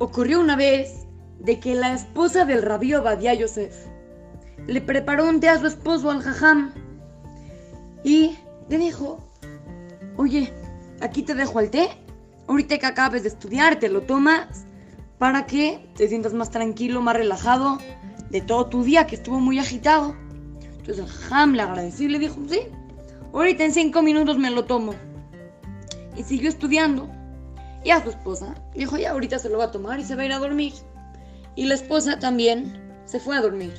ocurrió una vez de que la esposa del rabí Obadiah Yosef le preparó un té a su esposo al jajam y le dijo, oye, aquí te dejo el té, ahorita que acabes de estudiar te lo tomas para que te sientas más tranquilo, más relajado de todo tu día que estuvo muy agitado. Entonces el jajam le agradeció y le dijo, sí, ahorita en cinco minutos me lo tomo. Y siguió estudiando. Y a su esposa dijo, ya ahorita se lo va a tomar y se va a ir a dormir. Y la esposa también se fue a dormir.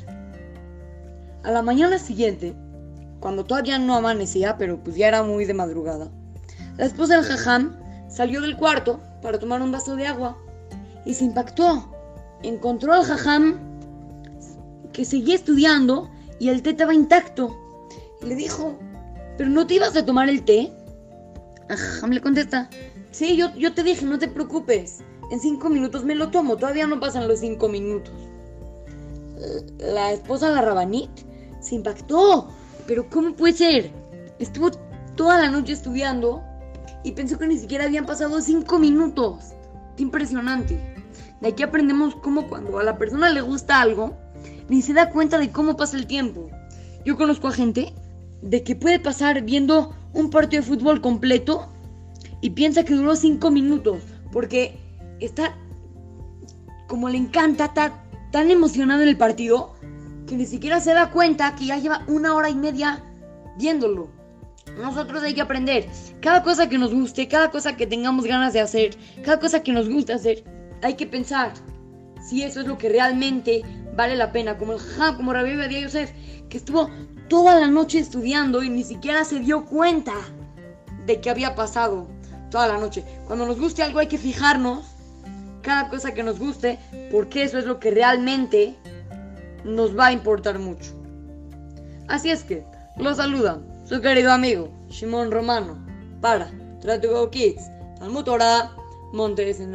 A la mañana siguiente, cuando todavía no amanecía, pero pues ya era muy de madrugada, la esposa del jajam salió del cuarto para tomar un vaso de agua y se impactó. Encontró al jajam que seguía estudiando y el té estaba intacto. Y le dijo, ¿pero no te ibas a tomar el té? Jajam le contesta, sí, yo, yo te dije, no te preocupes. En cinco minutos me lo tomo, todavía no pasan los cinco minutos. La esposa de Rabanit se impactó. Pero ¿cómo puede ser? Estuvo toda la noche estudiando y pensó que ni siquiera habían pasado cinco minutos. Qué impresionante. De aquí aprendemos cómo cuando a la persona le gusta algo, ni se da cuenta de cómo pasa el tiempo. Yo conozco a gente de que puede pasar viendo un partido de fútbol completo y piensa que duró cinco minutos porque está como le encanta, está tan emocionado en el partido que ni siquiera se da cuenta que ya lleva una hora y media viéndolo. Nosotros hay que aprender. Cada cosa que nos guste, cada cosa que tengamos ganas de hacer, cada cosa que nos gusta hacer, hay que pensar si eso es lo que realmente vale la pena. Como el jajam, como Rabbi Badia Yosef, que estuvo toda la noche estudiando y ni siquiera se dio cuenta de que había pasado toda la noche. Cuando nos guste algo hay que fijarnos cada cosa que nos guste, porque eso es lo que realmente nos va a importar mucho. Así es que, lo saluda su querido amigo Shimon Romano para Tratugo Kids, Talmud Torah, Montes en